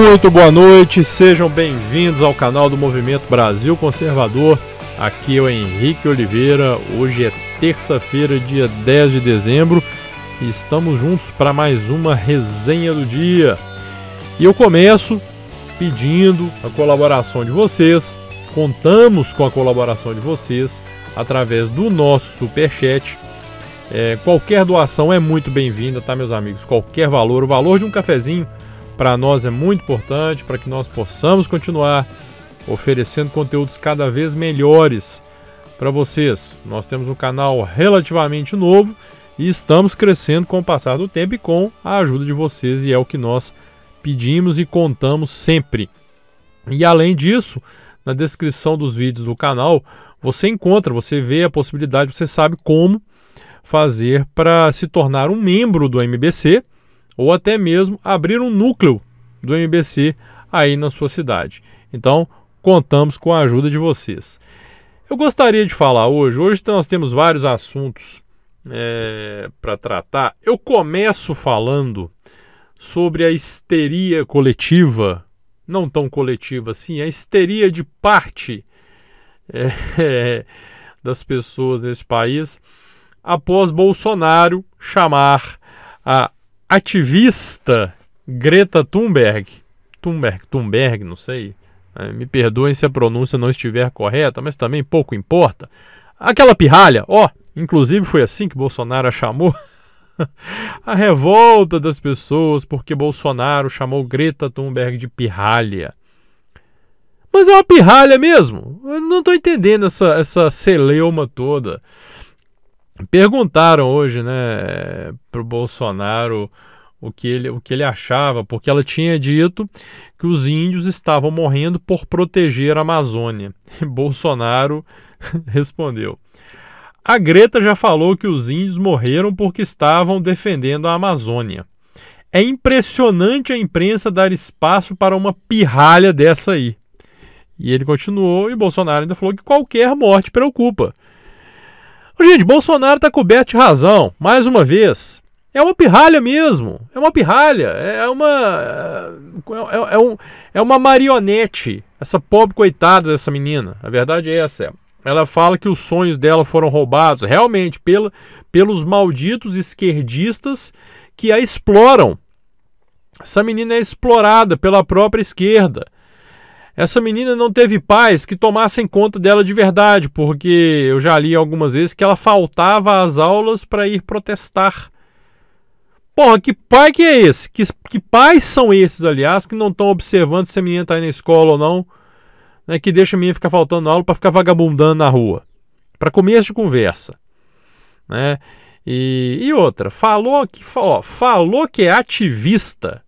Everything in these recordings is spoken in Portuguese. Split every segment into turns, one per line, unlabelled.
Muito boa noite, sejam bem-vindos ao canal do Movimento Brasil Conservador. Aqui é o Henrique Oliveira. Hoje é terça-feira, dia 10 de dezembro, e estamos juntos para mais uma resenha do dia. E eu começo pedindo a colaboração de vocês. Contamos com a colaboração de vocês através do nosso super chat. É, qualquer doação é muito bem-vinda, tá, meus amigos? Qualquer valor, o valor de um cafezinho para nós é muito importante para que nós possamos continuar oferecendo conteúdos cada vez melhores para vocês. Nós temos um canal relativamente novo e estamos crescendo com o passar do tempo e com a ajuda de vocês, e é o que nós pedimos e contamos sempre. E além disso, na descrição dos vídeos do canal, você encontra, você vê a possibilidade, você sabe como fazer para se tornar um membro do MBC ou até mesmo abrir um núcleo do MBC aí na sua cidade. Então, contamos com a ajuda de vocês. Eu gostaria de falar hoje, hoje nós temos vários assuntos é, para tratar. Eu começo falando sobre a histeria coletiva, não tão coletiva assim, a histeria de parte é, das pessoas nesse país após Bolsonaro chamar a ativista Greta Thunberg, Thunberg, Thunberg, não sei, né, me perdoem se a pronúncia não estiver correta, mas também pouco importa. Aquela pirralha, ó, inclusive foi assim que Bolsonaro a chamou. a revolta das pessoas porque Bolsonaro chamou Greta Thunberg de pirralha. Mas é uma pirralha mesmo. Eu não estou entendendo essa, essa celeuma toda. Perguntaram hoje, né, pro Bolsonaro o que, ele, o que ele achava, porque ela tinha dito que os índios estavam morrendo por proteger a Amazônia. E Bolsonaro respondeu: A Greta já falou que os índios morreram porque estavam defendendo a Amazônia. É impressionante a imprensa dar espaço para uma pirralha dessa aí. E ele continuou e Bolsonaro ainda falou que qualquer morte preocupa. Gente, Bolsonaro está coberto de razão, mais uma vez. É uma pirralha mesmo. É uma pirralha. É uma. É, é, um, é uma marionete. Essa pobre coitada dessa menina. A verdade é essa. Ela fala que os sonhos dela foram roubados, realmente, pela, pelos malditos esquerdistas que a exploram. Essa menina é explorada pela própria esquerda. Essa menina não teve pais que tomassem conta dela de verdade, porque eu já li algumas vezes que ela faltava às aulas para ir protestar. Porra, que pai que é esse? Que, que pais são esses, aliás, que não estão observando se a menina está aí na escola ou não, né, que deixa a menina ficar faltando aula para ficar vagabundando na rua? Para começo de conversa. Né? E, e outra, falou que, ó, falou que é ativista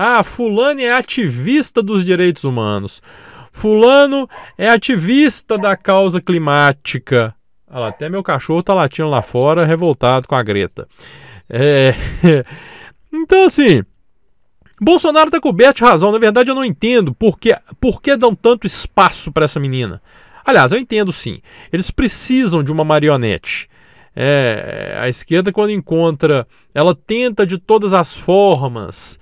ah, fulano é ativista dos direitos humanos. Fulano é ativista da causa climática. Olha lá, até meu cachorro tá latindo lá fora, revoltado com a Greta. É... Então, assim, Bolsonaro tá coberto de razão. Na verdade, eu não entendo por que, por que dão tanto espaço para essa menina. Aliás, eu entendo sim. Eles precisam de uma marionete. É, a esquerda, quando encontra, ela tenta de todas as formas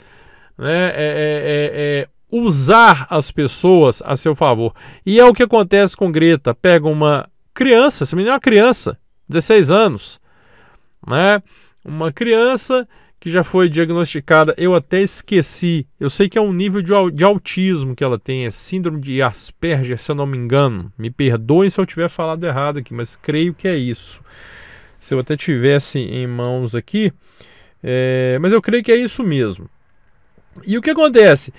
né, é, é, é, é, usar as pessoas a seu favor. E é o que acontece com Greta. Pega uma criança, essa menina é uma criança, 16 anos, né? Uma criança que já foi diagnosticada, eu até esqueci, eu sei que é um nível de, de autismo que ela tem, é síndrome de Asperger, se eu não me engano. Me perdoem se eu tiver falado errado aqui, mas creio que é isso. Se eu até tivesse em mãos aqui, é, mas eu creio que é isso mesmo. E o que acontece?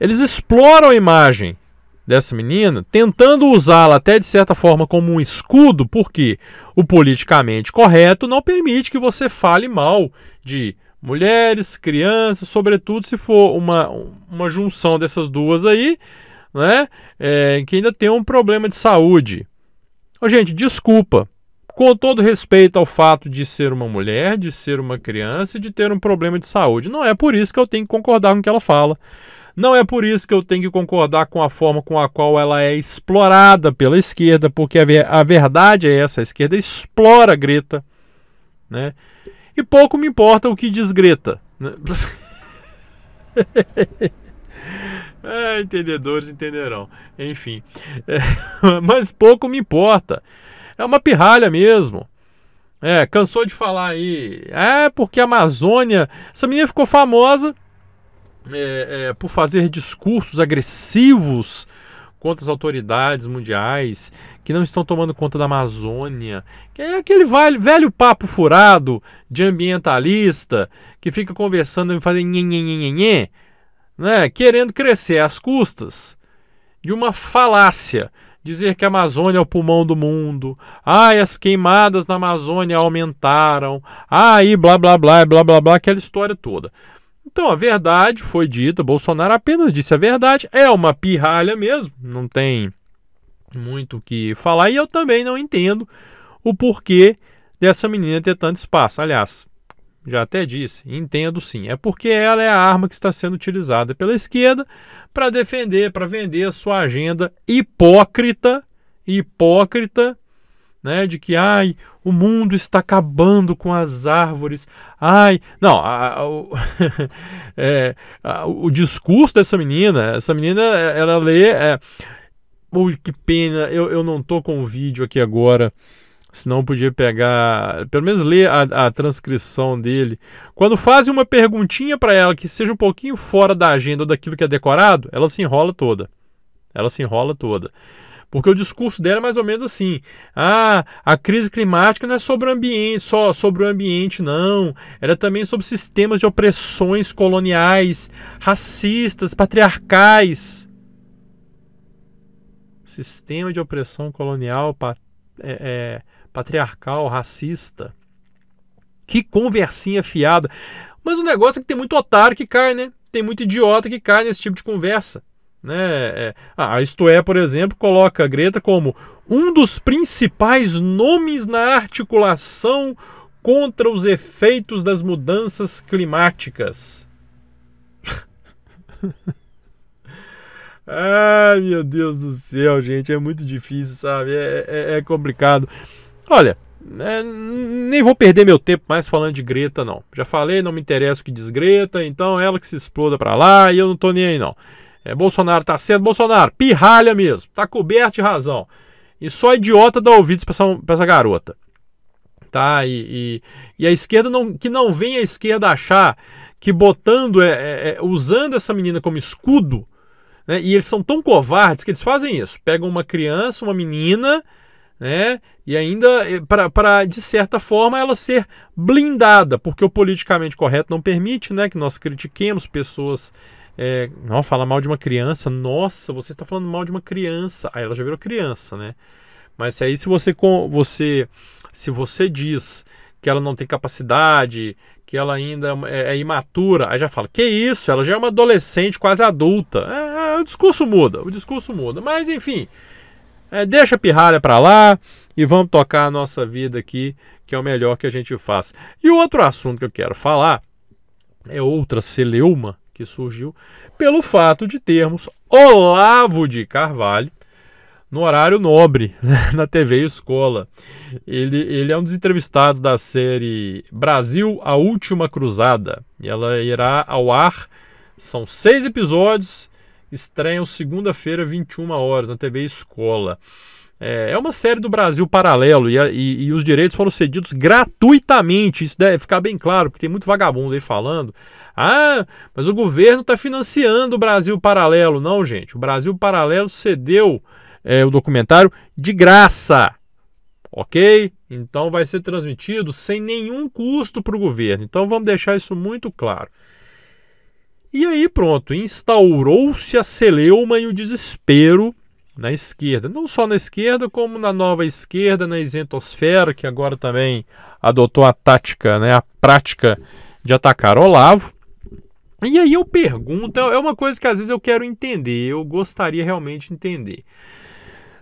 Eles exploram a imagem dessa menina, tentando usá-la até de certa forma como um escudo, porque o politicamente correto não permite que você fale mal de mulheres, crianças, sobretudo se for uma, uma junção dessas duas aí, né, é, que ainda tem um problema de saúde. Oh, gente, desculpa, com todo respeito ao fato de ser uma mulher, de ser uma criança e de ter um problema de saúde. Não é por isso que eu tenho que concordar com o que ela fala. Não é por isso que eu tenho que concordar com a forma com a qual ela é explorada pela esquerda, porque a, verdade é essa: a esquerda explora Greta. Né? E pouco me importa o que diz Greta. Né? É, entendedores entenderão. Enfim. É, mas pouco me importa. É uma pirralha mesmo. É, cansou de falar aí. É, porque a Amazônia. Essa menina ficou famosa é, é, por fazer discursos agressivos contra as autoridades mundiais que não estão tomando conta da Amazônia. Que é aquele velho, velho papo furado de ambientalista que fica conversando e fazendo nhenhenhenhenhen, né, querendo crescer às custas de uma falácia. Dizer que a Amazônia é o pulmão do mundo. Ai, as queimadas na Amazônia aumentaram. Ai, blá blá blá, blá blá blá, aquela história toda. Então a verdade foi dita, Bolsonaro apenas disse a verdade, é uma pirralha mesmo, não tem muito o que falar, e eu também não entendo o porquê dessa menina ter tanto espaço. Aliás, já até disse, entendo sim, é porque ela é a arma que está sendo utilizada pela esquerda para defender, para vender a sua agenda hipócrita, hipócrita né, de que ai, o mundo está acabando com as árvores. Ai, não, a, a, o, é, a, o discurso dessa menina, essa menina, ela lê. É, que pena, eu, eu não tô com o vídeo aqui agora. Senão podia pegar, pelo menos ler a, a transcrição dele. Quando fazem uma perguntinha para ela que seja um pouquinho fora da agenda ou daquilo que é decorado, ela se enrola toda. Ela se enrola toda. Porque o discurso dela é mais ou menos assim: ah, a crise climática não é sobre o ambiente, só sobre o ambiente, não. Era é também sobre sistemas de opressões coloniais, racistas, patriarcais. Sistema de opressão colonial, é, é, patriarcal, racista. Que conversinha fiada. Mas o negócio é que tem muito otário que cai, né? Tem muito idiota que cai nesse tipo de conversa. Né? É, ah, Isto é, por exemplo, coloca a Greta como um dos principais nomes na articulação contra os efeitos das mudanças climáticas. Ai, meu Deus do céu, gente, é muito difícil, sabe? É, é, é complicado. Olha, é, nem vou perder meu tempo mais falando de Greta, não. Já falei, não me interessa o que diz Greta, então ela que se exploda pra lá e eu não tô nem aí, não. É, Bolsonaro tá certo, Bolsonaro, pirralha mesmo, tá coberto de razão. E só idiota dá ouvidos pra essa, pra essa garota. Tá? E, e, e, a esquerda não. Que não vem a esquerda achar que botando, é, é, é, usando essa menina como escudo, né? E eles são tão covardes que eles fazem isso. Pegam uma criança, uma menina, né? E ainda eh, para de certa forma ela ser blindada, porque o politicamente correto não permite, né, que nós critiquemos pessoas é, não, fala mal de uma criança. Nossa, você está falando mal de uma criança. Aí ela já virou criança, né? Mas aí se você, você se você diz que ela não tem capacidade, que ela ainda é, é, imatura, aí já fala, que isso, ela já é uma adolescente quase adulta. É, é o discurso muda, o discurso muda. Mas enfim, é, deixa a pirralha para lá e vamos tocar a nossa vida aqui, que é o melhor que a gente faz. E outro assunto que eu quero falar é outra celeuma que surgiu pelo fato de termos Olavo de Carvalho no horário nobre na TV Escola. Ele, ele é um dos entrevistados da série Brasil, a Última Cruzada. E ela irá ao ar, são seis episódios, estreiam segunda-feira, 21 horas, na TV Escola. É, é uma série do Brasil paralelo e, e, e, os direitos foram cedidos gratuitamente. Isso deve ficar bem claro, porque tem muito vagabundo aí falando. Ah, mas o governo está financiando o Brasil Paralelo. Não, gente. O Brasil Paralelo cedeu é, o documentário de graça. Ok? Então vai ser transmitido sem nenhum custo para o governo. Então vamos deixar isso muito claro. E aí, pronto, instaurou-se a celeuma e o desespero na esquerda. Não só na esquerda, como na nova esquerda, na isentosfera, que agora também adotou a tática, né, a prática de atacar Olavo. E aí eu pergunto, é uma coisa que às vezes eu quero entender, eu gostaria realmente de entender.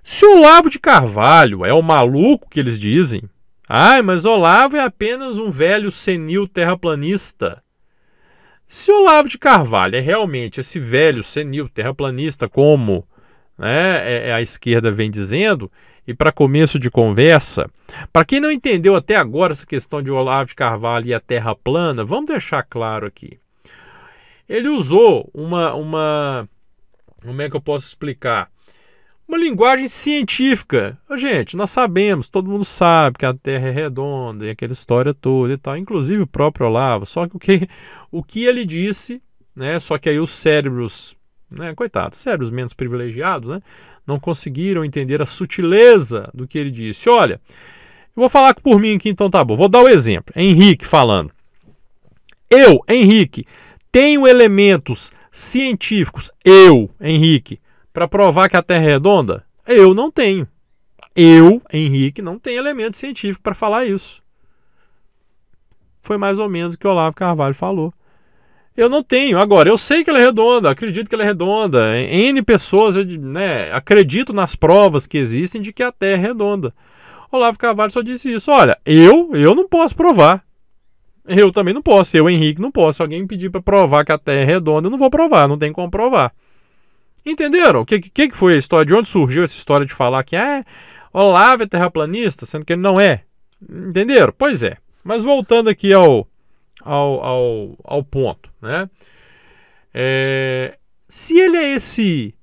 Se o Olavo de Carvalho é o maluco que eles dizem, ai, mas Olavo é apenas um velho senil terraplanista. Se o Olavo de Carvalho é realmente esse velho senil terraplanista, como né, é, é a esquerda vem dizendo, e para começo de conversa, para quem não entendeu até agora essa questão de Olavo de Carvalho e a Terra plana, vamos deixar claro aqui ele usou uma, uma, como é que eu posso explicar? Uma linguagem científica. Gente, nós sabemos, todo mundo sabe que a Terra é redonda e aquela história toda e tal, inclusive o próprio Olavo. Só que o que, o que ele disse, né? Só que aí os cérebros, né? Coitados, cérebros menos privilegiados, né? Não conseguiram entender a sutileza do que ele disse. Olha, eu vou falar por mim aqui, então tá bom. Vou dar o um exemplo. Henrique falando. Eu, Henrique, tenho elementos científicos, eu, Henrique, para provar que a Terra é redonda? Eu não tenho. Eu, Henrique, não tenho elemento científico para falar isso. Foi mais ou menos o que o Olavo Carvalho falou. Eu não tenho. Agora, eu sei que ela é redonda, acredito que ela é redonda. N pessoas né, acredito nas provas que existem de que a Terra é redonda. Olavo Carvalho só disse isso. Olha, eu, eu não posso provar. Eu também não posso. Eu, Henrique, não posso. Se alguém me pedir para provar que a Terra é redonda, eu não vou provar. Não tem como provar. Entenderam? O que, que, que foi a história? De onde surgiu essa história de falar que é Olavo é terraplanista, sendo que ele não é? Entenderam? Pois é. Mas voltando aqui ao, ao, ao, ao ponto, né? É, se ele é esse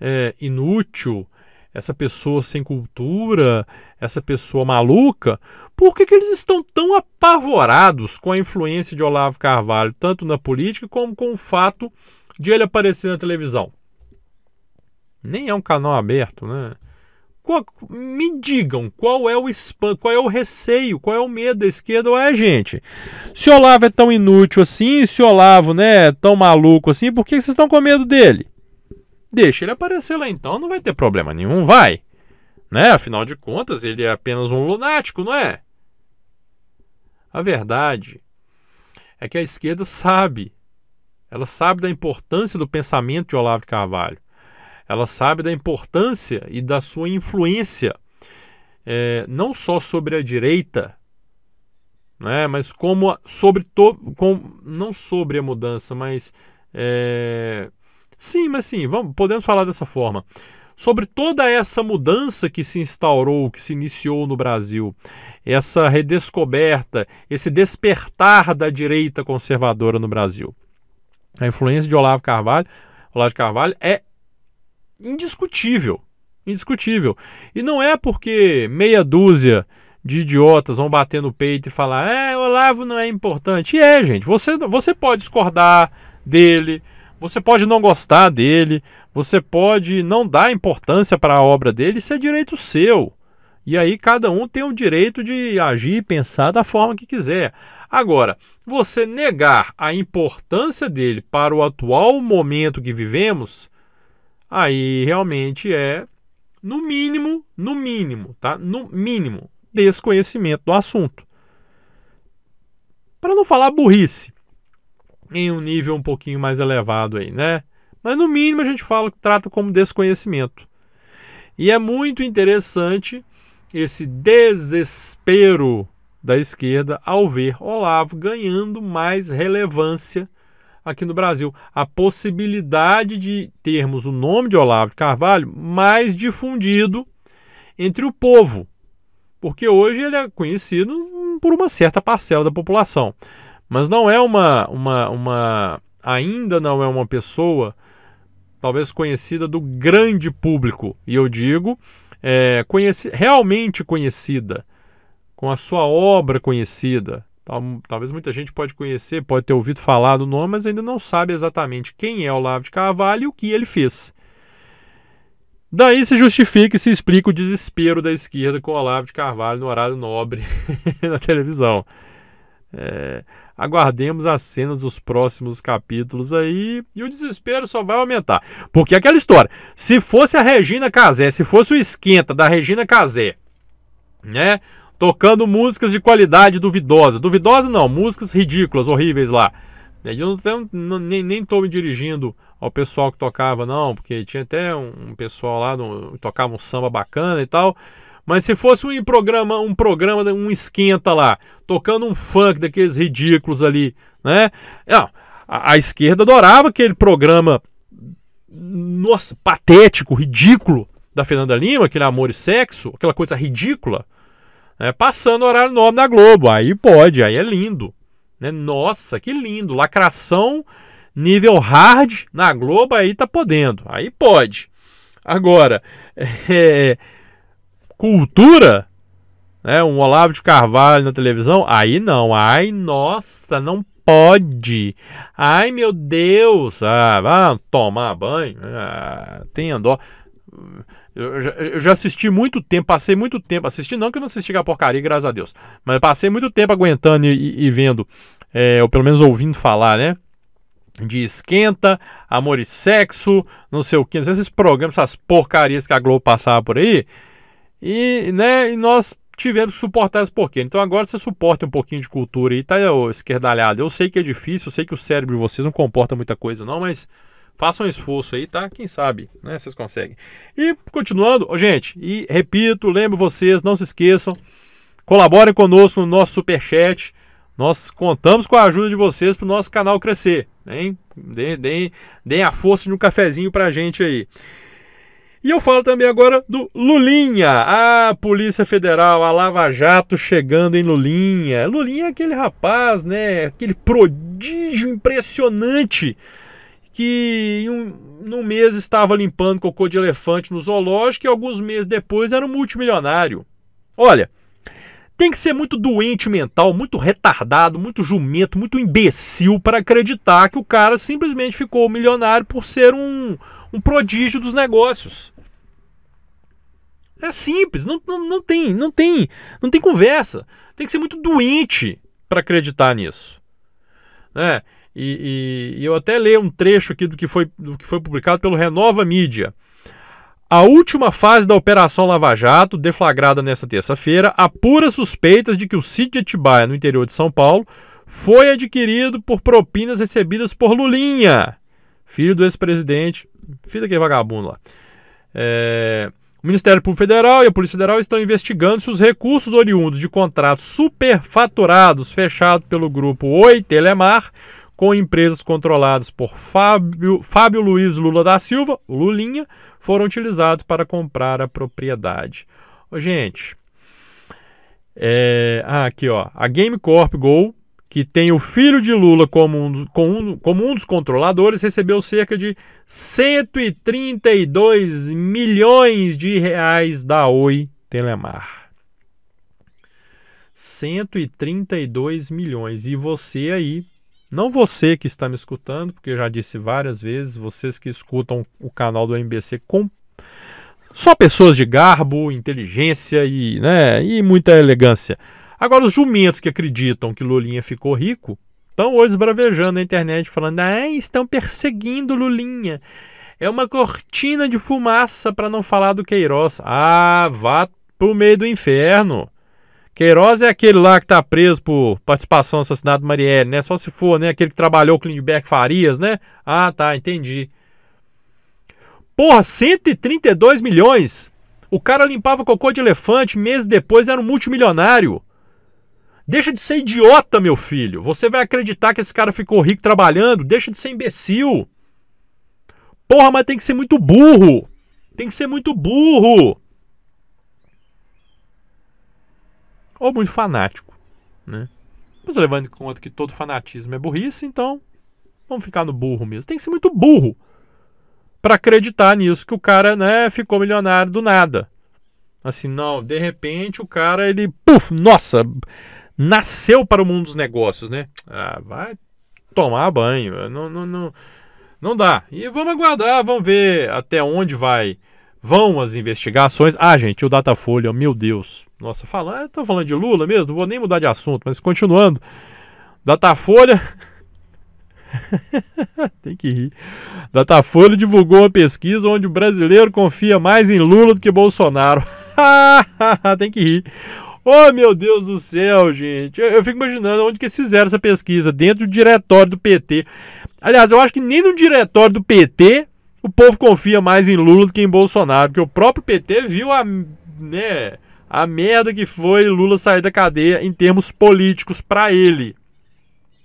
é, inútil, essa pessoa sem cultura, essa pessoa maluca, por que, que eles estão tão apavorados com a influência de Olavo Carvalho, tanto na política como com o fato de ele aparecer na televisão? nem é um canal aberto, né? Qual, me digam qual é o spam, qual é o receio, qual é o medo da esquerda, é gente. Se Olavo é tão inútil assim, se Olavo né, é tão maluco assim, por que vocês estão com medo dele? Deixa ele aparecer lá então, não vai ter problema nenhum, vai. Né? Afinal de contas, ele é apenas um lunático, não é? A verdade é que a esquerda sabe. Ela sabe da importância do pensamento de Olavo de Carvalho ela sabe da importância e da sua influência, é, não só sobre a direita, né, mas como sobre to, com, não sobre a mudança, mas é, sim, mas sim, vamos, podemos falar dessa forma. Sobre toda essa mudança que se instaurou, que se iniciou no Brasil, essa redescoberta, esse despertar da direita conservadora no Brasil. A influência de Olavo Carvalho, Olavo Carvalho é indiscutível. Indiscutível. E não é porque meia dúzia de idiotas vão bater no peito e falar: é, Olavo não é importante. E é, gente. Você, você pode discordar dele, você pode não gostar dele, você pode não dar importância para a obra dele, isso é direito seu. E aí cada um tem o direito de agir e pensar da forma que quiser. Agora, você negar a importância dele para o atual momento que vivemos, aí realmente é, no mínimo, no mínimo, tá? No mínimo, desconhecimento do assunto. Para não falar burrice, em um nível um pouquinho mais elevado aí, né? Mas no mínimo a gente fala que trata como desconhecimento. E é muito interessante esse desespero da esquerda ao ver Olavo ganhando mais relevância aqui no Brasil. A possibilidade de termos o nome de Olavo de Carvalho mais difundido entre o povo, porque hoje ele é conhecido por uma certa parcela da população, mas não é uma, uma, uma ainda não é uma pessoa talvez conhecida do grande público, e eu digo é, conheci, realmente conhecida, com a sua obra conhecida, Talvez muita gente pode conhecer, pode ter ouvido falar do nome, mas ainda não sabe exatamente quem é Olavo de Carvalho e o que ele fez. Daí se justifica e se explica o desespero da esquerda com Olavo de Carvalho no horário nobre na televisão. É, aguardemos as cenas dos próximos capítulos aí e o desespero só vai aumentar. Porque aquela história, se fosse a Regina Casé, se fosse o esquenta da Regina Casé, né? Tocando músicas de qualidade duvidosa. Duvidosa não, músicas ridículas, horríveis lá. Eu não, nem, nem tô me dirigindo ao pessoal que tocava, não, porque tinha até um, pessoal lá que tocava um samba bacana e tal. Mas se fosse um programa, um programa, um esquenta lá, tocando um funk daqueles ridículos ali, né? Não, a, a esquerda adorava aquele programa, nossa, patético, ridículo da Fernanda Lima, aquele amor e sexo, aquela coisa ridícula né, passando horário nobre na Globo. Aí pode, aí é lindo. Né? Nossa, que lindo. Lacração nível hard na Globo, aí tá podendo. Aí pode. Agora, é, cultura, né, um Olavo de Carvalho na televisão, aí não. Ai, nossa, não pode. Ai, meu Deus. Ah, vai tomar banho. Ah, tem dó. Eu já, eu já, assisti muito tempo, passei muito tempo, assisti não que eu não assisti a porcaria, graças a Deus, mas passei muito tempo aguentando e, e vendo, é, ou pelo menos ouvindo falar, né? De esquenta, amor e sexo, não sei o que, esses programas, essas porcarias que a Globo passava por aí, e, né, e nós tivemos que suportar esse porquê. Então agora você suporta um pouquinho de cultura aí, tá, esquerdalhado? Eu sei que é difícil, eu sei que o cérebro de vocês não comporta muita coisa não, mas Façam um esforço aí, tá? Quem sabe, né? Vocês conseguem. E continuando, oh, gente, e repito, lembro vocês, não se esqueçam, colaborem conosco no nosso superchat. Nós contamos com a ajuda de vocês para o nosso canal crescer. Hein? Deem, deem, deem a força de um cafezinho para a gente aí. E eu falo também agora do Lulinha, a Polícia Federal, a Lava Jato chegando em Lulinha. Lulinha é aquele rapaz, né? Aquele prodígio impressionante que em um, num mês estava limpando cocô de elefante no zoológico e alguns meses depois era um multimilionário. Olha, tem que ser muito doente mental, muito retardado, muito jumento, muito imbecil para acreditar que o cara simplesmente ficou milionário por ser um, um prodígio dos negócios. É simples, não, não, não tem, não tem, não tem conversa. Tem que ser muito doente para acreditar nisso. É, e, e, e eu até leio um trecho aqui do que, foi, do que foi publicado pelo Renova Mídia. A última fase da Operação Lava Jato, deflagrada nesta terça-feira, apura suspeitas de que o sítio de Atibaia, no interior de São Paulo, foi adquirido por propinas recebidas por Lulinha, filho do ex-presidente, filho daquele vagabundo lá. É, o Ministério Público Federal e a Polícia Federal estão investigando se os recursos oriundos de contratos superfaturados fechados pelo grupo Oi Telemar com empresas controladas por Fábio, Fábio Luiz Lula da Silva, Lulinha, foram utilizados para comprar a propriedade. Ô, gente, é, ah, aqui ó, a Game Corp Go, que tem o filho de Lula como um, como um, como um dos controladores, recebeu cerca de 132 milhões de reais da Oi Telemar. 132 milhões. E você aí não você que está me escutando, porque eu já disse várias vezes, vocês que escutam o canal do MBC com só pessoas de garbo, inteligência e, né, e muita elegância. Agora, os jumentos que acreditam que Lulinha ficou rico estão hoje bravejando na internet falando: ah, estão perseguindo Lulinha. É uma cortina de fumaça para não falar do Queiroz. Ah, vá pro meio do inferno. Queiroz é aquele lá que está preso por participação no assassinato do Marielle, né? Só se for, né? Aquele que trabalhou com Lindbergh Farias, né? Ah, tá, entendi. Porra, 132 milhões! O cara limpava cocô de elefante, meses depois era um multimilionário. Deixa de ser idiota, meu filho. Você vai acreditar que esse cara ficou rico trabalhando? Deixa de ser imbecil. Porra, mas tem que ser muito burro. Tem que ser muito burro. Ou muito fanático, né? Mas levando em conta que todo fanatismo é burrice, então vamos ficar no burro mesmo. Tem que ser muito burro para acreditar nisso que o cara, né, ficou milionário do nada. Assim, não, de repente o cara ele, puf, nossa, nasceu para o mundo dos negócios, né? Ah, vai tomar banho, não, não, não, não dá. E vamos aguardar, vamos ver até onde vai vão as investigações. Ah, gente, o Datafolha, meu Deus. Nossa, fala, estou falando de Lula mesmo, vou nem mudar de assunto, mas continuando. Datafolha. Tem que rir. Datafolha divulgou uma pesquisa onde o brasileiro confia mais em Lula do que Bolsonaro. Tem que rir. Oh, meu Deus do céu, gente. Eu, eu, fico imaginando onde que eles fizeram essa pesquisa. Dentro do diretório do PT. Aliás, eu acho que nem no diretório do PT o povo confia mais em Lula do que em Bolsonaro, porque o próprio PT viu a, né, a merda que foi Lula sair da cadeia em termos políticos para ele.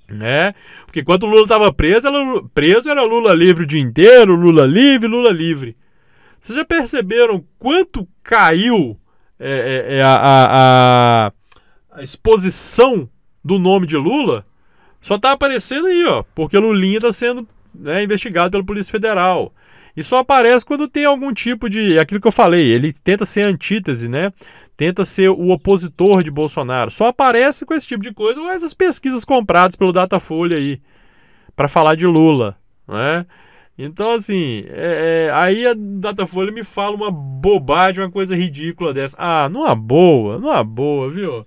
Né? Porque enquanto o Lula estava preso, era, preso era Lula livre o dia inteiro, Lula livre, Lula livre. Vocês já perceberam quanto caiu é, é, é a, a, a, exposição do nome de Lula? Só tá aparecendo aí, ó, porque Lulinha tá sendo né, investigado pela Polícia Federal. E só aparece quando tem algum tipo de. Aquilo que eu falei, ele tenta ser antítese, né? Tenta ser o opositor de Bolsonaro. Só aparece com esse tipo de coisa ou essas pesquisas compradas pelo Datafolha aí, para falar de Lula, né? Então, assim, é, é, aí a Datafolha me fala uma bobagem, uma coisa ridícula dessa. Ah, numa boa, numa boa, viu?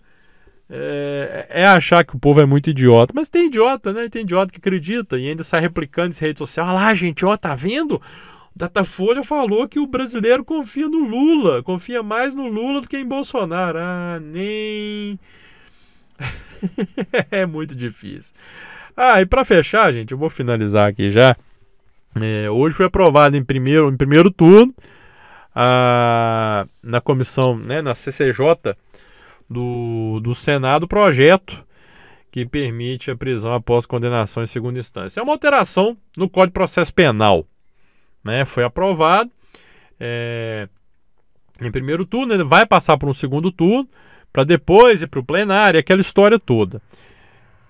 É, é, achar que o povo é muito idiota. Mas tem idiota, né? Tem idiota que acredita e ainda sai replicando em rede social. Ah lá, gente, ó, tá vendo? Datafolha falou que o brasileiro confia no Lula, confia mais no Lula do que em Bolsonaro. Ah, nem. é muito difícil. Ah, e para fechar, gente, eu vou finalizar aqui já. É, hoje foi aprovado em primeiro, em primeiro turno a, na comissão, né, na CCJ do, do Senado, o projeto que permite a prisão após condenação em segunda instância. É uma alteração no Código de Processo Penal. Né, foi aprovado é, em primeiro turno, ele vai passar por um segundo turno, para depois ir para o plenário, aquela história toda.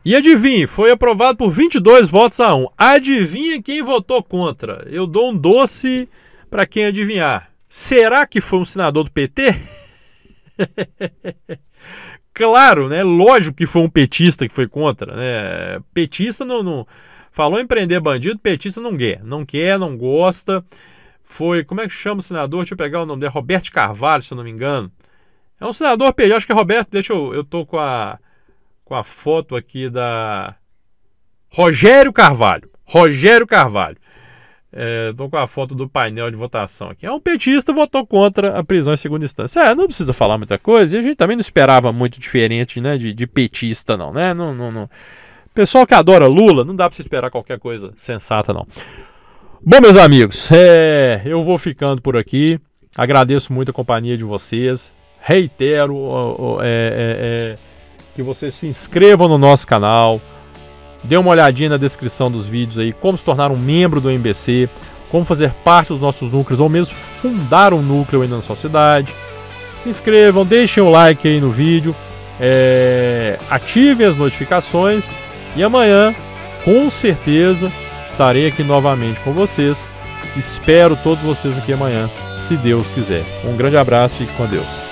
E adivinhe, foi aprovado por 22 votos a 1. Adivinha quem votou contra? Eu dou um doce para quem adivinhar. Será que foi um senador do PT? claro, né? Lógico que foi um petista que foi contra, né? Petista não, não falou em prender bandido, petista não quer, não quer, não gosta. Foi, como é que chama o senador? Deixa eu pegar o nome dele, Roberto Carvalho, se eu não me engano. É um senador PT, acho que é Roberto, deixa eu, eu tô com a com a foto aqui da Rogério Carvalho. Rogério Carvalho. É, com a foto do painel de votação aqui. É um petista votou contra a prisão em segunda instância. É, não precisa falar muita coisa. E a gente também não esperava muito diferente né, de, de petista, não, né? Não, não, não. Pessoal que adora Lula, não dá para se esperar qualquer coisa sensata, não. Bom, meus amigos, é, eu vou ficando por aqui. Agradeço muito a companhia de vocês. Reitero, é, é, é que vocês se inscrevam no nosso canal, dê uma olhadinha na descrição dos vídeos aí, como se tornar um membro do MBC, como fazer parte dos nossos núcleos ou mesmo fundar um núcleo aí na sua cidade. Se inscrevam, deixem o like aí no vídeo, é, ativem as notificações e amanhã, com certeza, estarei aqui novamente com vocês. Espero todos vocês aqui amanhã, se Deus quiser. Um grande abraço fique com Deus.